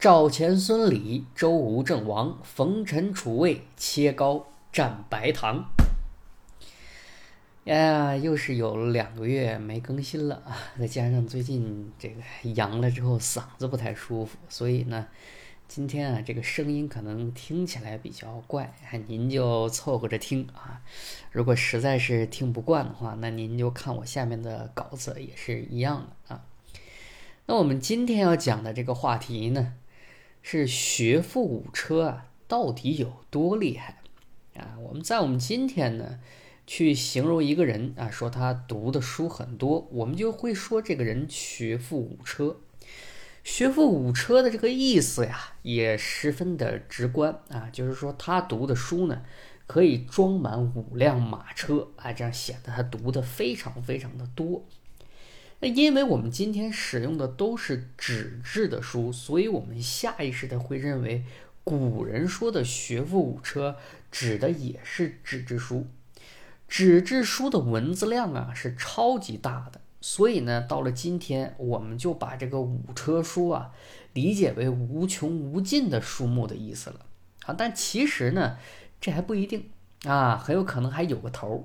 赵钱孙李周吴郑王冯陈楚魏切糕蘸白糖。呀，又是有两个月没更新了啊！再加上最近这个阳了之后嗓子不太舒服，所以呢，今天啊这个声音可能听起来比较怪，您就凑合着听啊。如果实在是听不惯的话，那您就看我下面的稿子也是一样的啊。那我们今天要讲的这个话题呢，是学富五车啊到底有多厉害啊？我们在我们今天呢。去形容一个人啊，说他读的书很多，我们就会说这个人学富五车。学富五车的这个意思呀，也十分的直观啊，就是说他读的书呢，可以装满五辆马车啊，这样显得他读的非常非常的多。那因为我们今天使用的都是纸质的书，所以我们下意识的会认为古人说的学富五车指的也是纸质书。纸质书的文字量啊是超级大的，所以呢，到了今天，我们就把这个五车书啊理解为无穷无尽的书目的意思了啊。但其实呢，这还不一定啊，很有可能还有个头儿。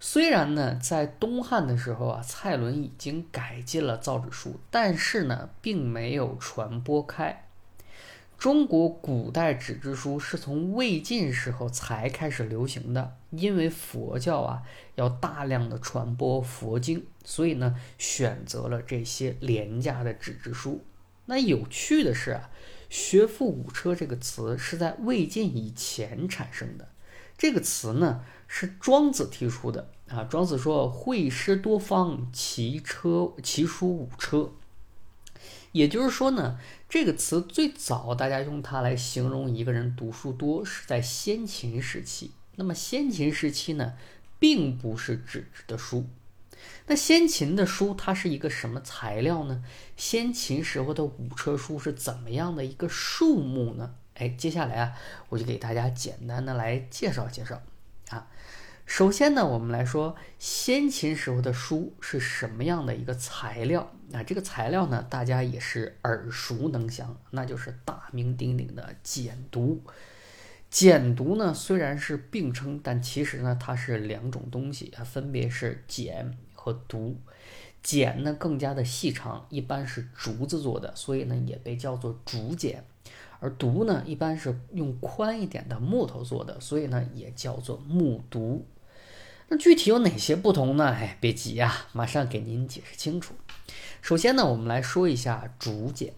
虽然呢，在东汉的时候啊，蔡伦已经改进了造纸术，但是呢，并没有传播开。中国古代纸质书是从魏晋时候才开始流行的，因为佛教啊要大量的传播佛经，所以呢选择了这些廉价的纸质书。那有趣的是啊，“学富五车”这个词是在魏晋以前产生的，这个词呢是庄子提出的啊。庄子说：“会师多方，骑车骑书五车。”也就是说呢，这个词最早大家用它来形容一个人读书多，是在先秦时期。那么先秦时期呢，并不是纸质的书。那先秦的书它是一个什么材料呢？先秦时候的五车书是怎么样的一个数目呢？哎，接下来啊，我就给大家简单的来介绍介绍啊。首先呢，我们来说先秦时候的书是什么样的一个材料？那这个材料呢，大家也是耳熟能详，那就是大名鼎鼎的简牍。简牍呢，虽然是并称，但其实呢，它是两种东西啊，分别是简和牍。简呢更加的细长，一般是竹子做的，所以呢也被叫做竹简；而牍呢，一般是用宽一点的木头做的，所以呢也叫做木牍。那具体有哪些不同呢？哎，别急呀，马上给您解释清楚。首先呢，我们来说一下竹简。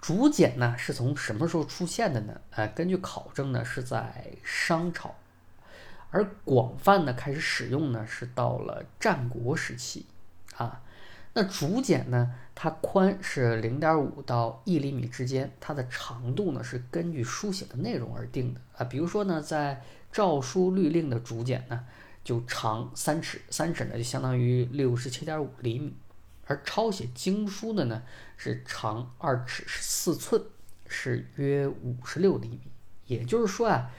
竹简呢是从什么时候出现的呢？呃，根据考证呢，是在商朝，而广泛的开始使用呢是到了战国时期啊。那竹简呢，它宽是零点五到一厘米之间，它的长度呢是根据书写的内容而定的啊。比如说呢，在诏书律令的竹简呢。就长三尺，三尺呢就相当于六十七点五厘米，而抄写经书的呢是长二尺四寸，是约五十六厘米。也就是说啊，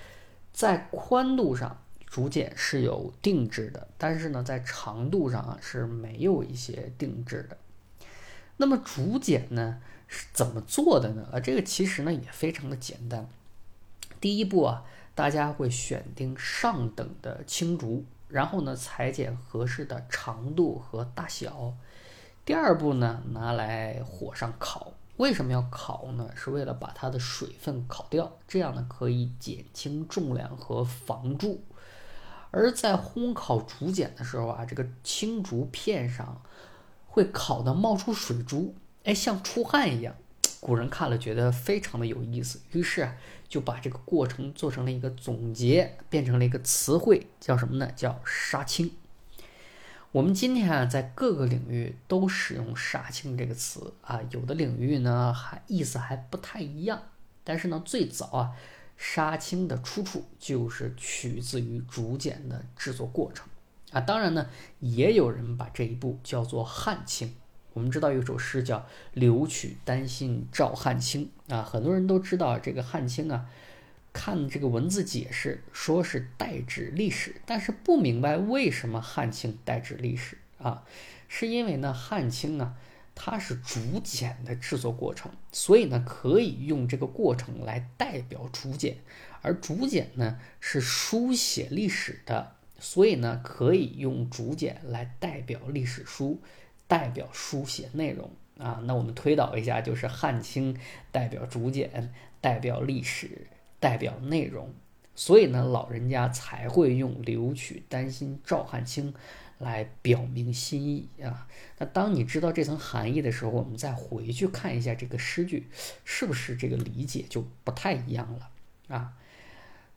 在宽度上竹简是有定制的，但是呢在长度上啊是没有一些定制的。那么竹简呢是怎么做的呢？啊，这个其实呢也非常的简单。第一步啊，大家会选定上等的青竹。然后呢，裁剪合适的长度和大小。第二步呢，拿来火上烤。为什么要烤呢？是为了把它的水分烤掉，这样呢可以减轻重量和防蛀。而在烘烤竹简的时候啊，这个青竹片上会烤的冒出水珠，哎，像出汗一样。古人看了觉得非常的有意思，于是就把这个过程做成了一个总结，变成了一个词汇，叫什么呢？叫杀青。我们今天啊在各个领域都使用杀青这个词啊，有的领域呢还意思还不太一样，但是呢最早啊杀青的出处就是取自于竹简的制作过程啊，当然呢也有人把这一步叫做汉青。我们知道有首诗叫“留取丹心照汗青”啊，很多人都知道这个汉青啊。看这个文字解释，说是代指历史，但是不明白为什么汉青代指历史啊？是因为呢，汉青啊，它是竹简的制作过程，所以呢，可以用这个过程来代表竹简。而竹简呢，是书写历史的，所以呢，可以用竹简来代表历史书，代表书写内容啊。那我们推导一下，就是汉卿代表竹简，代表历史，代表内容，所以呢，老人家才会用留取丹心照汗青。来表明心意啊！那当你知道这层含义的时候，我们再回去看一下这个诗句，是不是这个理解就不太一样了啊？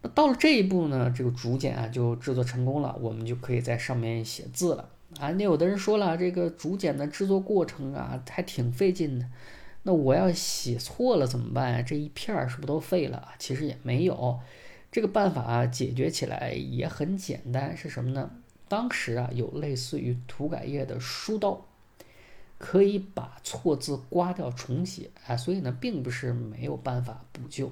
那到了这一步呢，这个竹简啊就制作成功了，我们就可以在上面写字了啊。那有的人说了，这个竹简的制作过程啊还挺费劲的，那我要写错了怎么办？这一片儿是不是都废了？其实也没有，这个办法解决起来也很简单，是什么呢？当时啊，有类似于涂改液的书刀，可以把错字刮掉重写啊，所以呢，并不是没有办法补救。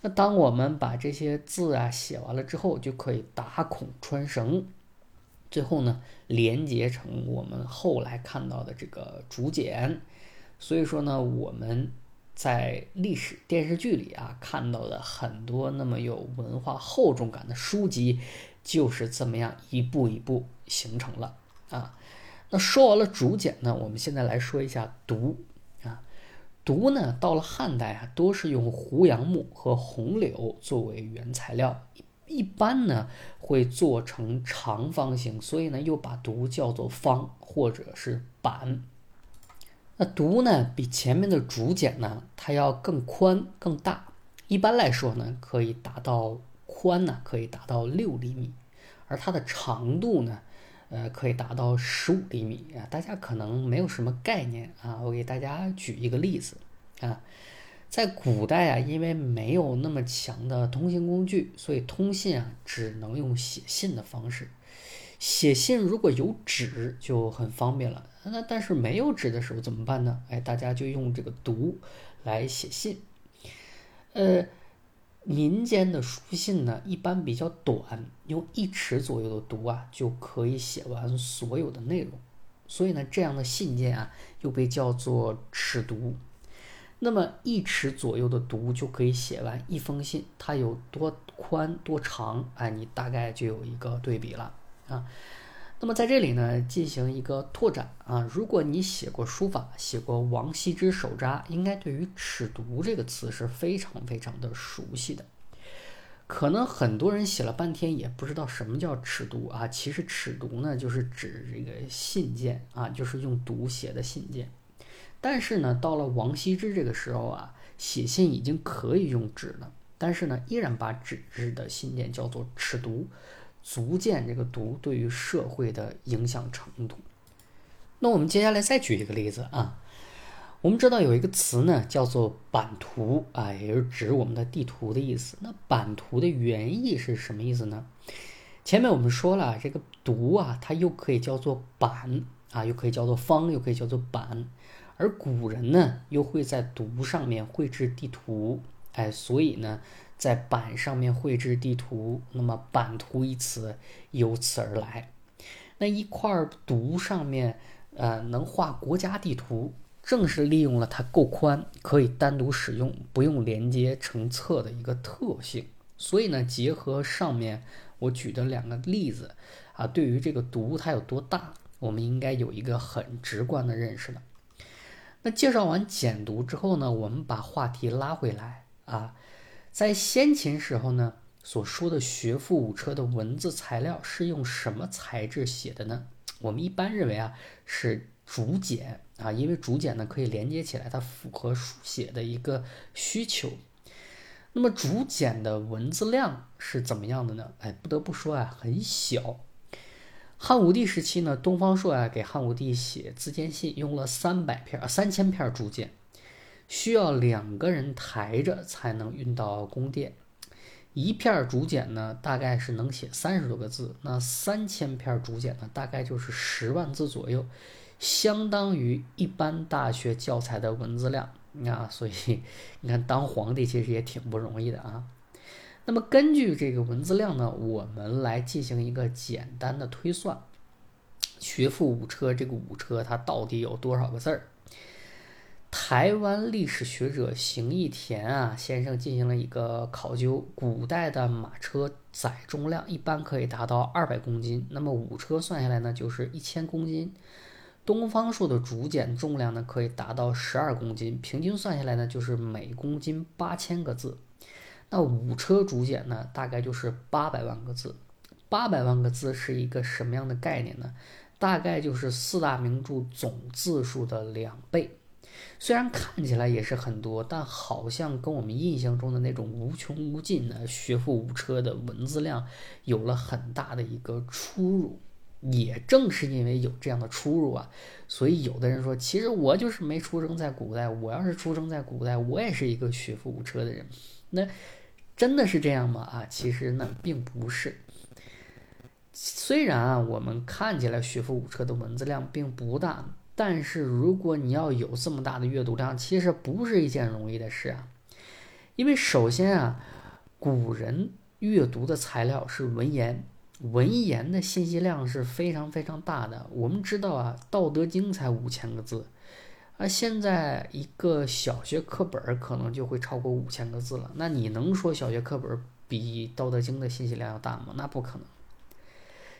那当我们把这些字啊写完了之后，就可以打孔穿绳，最后呢，连接成我们后来看到的这个竹简。所以说呢，我们在历史电视剧里啊看到的很多那么有文化厚重感的书籍。就是这么样一步一步形成了啊。那说完了竹简呢，我们现在来说一下毒啊。毒呢，到了汉代啊，多是用胡杨木和红柳作为原材料，一般呢会做成长方形，所以呢又把毒叫做方或者是板。那毒呢，比前面的竹简呢，它要更宽更大，一般来说呢，可以达到。宽呢可以达到六厘米，而它的长度呢，呃，可以达到十五厘米啊。大家可能没有什么概念啊，我给大家举一个例子啊，在古代啊，因为没有那么强的通信工具，所以通信啊只能用写信的方式。写信如果有纸就很方便了，那但是没有纸的时候怎么办呢？哎，大家就用这个读来写信，呃。民间的书信呢，一般比较短，用一尺左右的读啊，就可以写完所有的内容。所以呢，这样的信件啊，又被叫做尺读。那么一尺左右的读就可以写完一封信，它有多宽多长？哎，你大概就有一个对比了啊。那么在这里呢，进行一个拓展啊。如果你写过书法，写过王羲之手札，应该对于“尺牍”这个词是非常非常的熟悉的。可能很多人写了半天也不知道什么叫“尺牍”啊。其实“尺牍”呢，就是指这个信件啊，就是用牍写的信件。但是呢，到了王羲之这个时候啊，写信已经可以用纸了，但是呢，依然把纸质的信件叫做“尺牍”。足见这个毒对于社会的影响程度。那我们接下来再举一个例子啊，我们知道有一个词呢叫做版图啊，也就是指我们的地图的意思。那版图的原意是什么意思呢？前面我们说了，这个读啊，它又可以叫做板啊，又可以叫做方，又可以叫做板。而古人呢，又会在读上面绘制地图，哎，所以呢。在板上面绘制地图，那么“版图”一词由此而来。那一块牍上面，呃，能画国家地图，正是利用了它够宽，可以单独使用，不用连接成册的一个特性。所以呢，结合上面我举的两个例子，啊，对于这个牍它有多大，我们应该有一个很直观的认识了。那介绍完简读之后呢，我们把话题拉回来啊。在先秦时候呢，所说的学富五车的文字材料是用什么材质写的呢？我们一般认为啊是竹简啊，因为竹简呢可以连接起来，它符合书写的一个需求。那么竹简的文字量是怎么样的呢？哎，不得不说啊，很小。汉武帝时期呢，东方朔啊给汉武帝写自荐信用了三百片啊三千片竹简。需要两个人抬着才能运到宫殿，一片竹简呢，大概是能写三十多个字。那三千片竹简呢，大概就是十万字左右，相当于一般大学教材的文字量啊。所以你看，当皇帝其实也挺不容易的啊。那么根据这个文字量呢，我们来进行一个简单的推算，学富五车这个五车它到底有多少个字儿？台湾历史学者邢义田啊先生进行了一个考究，古代的马车载重量一般可以达到二百公斤，那么五车算下来呢就是一千公斤。东方朔的竹简重量呢可以达到十二公斤，平均算下来呢就是每公斤八千个字。那五车竹简呢大概就是八百万个字，八百万个字是一个什么样的概念呢？大概就是四大名著总字数的两倍。虽然看起来也是很多，但好像跟我们印象中的那种无穷无尽的学富五车的文字量有了很大的一个出入。也正是因为有这样的出入啊，所以有的人说，其实我就是没出生在古代。我要是出生在古代，我也是一个学富五车的人。那真的是这样吗？啊，其实呢，并不是。虽然啊，我们看起来学富五车的文字量并不大。但是如果你要有这么大的阅读量，其实不是一件容易的事啊。因为首先啊，古人阅读的材料是文言，文言的信息量是非常非常大的。我们知道啊，《道德经》才五千个字，而现在一个小学课本可能就会超过五千个字了。那你能说小学课本比《道德经》的信息量要大吗？那不可能。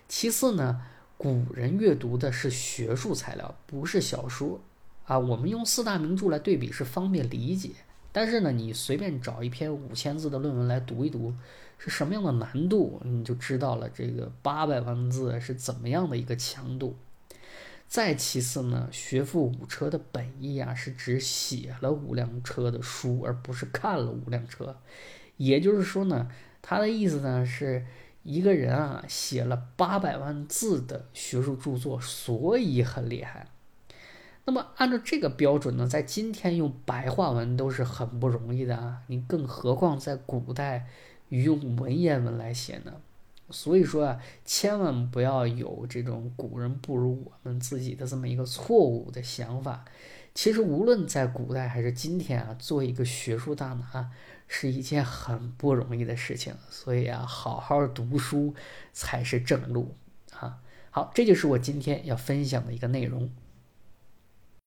其次呢。古人阅读的是学术材料，不是小说啊。我们用四大名著来对比是方便理解，但是呢，你随便找一篇五千字的论文来读一读，是什么样的难度，你就知道了。这个八百万字是怎么样的一个强度。再其次呢，学富五车的本意啊，是指写了五辆车的书，而不是看了五辆车。也就是说呢，他的意思呢是。一个人啊，写了八百万字的学术著作，所以很厉害。那么按照这个标准呢，在今天用白话文都是很不容易的啊，你更何况在古代用文言文来写呢？所以说啊，千万不要有这种古人不如我们自己的这么一个错误的想法。其实无论在古代还是今天啊，做一个学术大拿。是一件很不容易的事情，所以啊，好好读书才是正路啊。好，这就是我今天要分享的一个内容。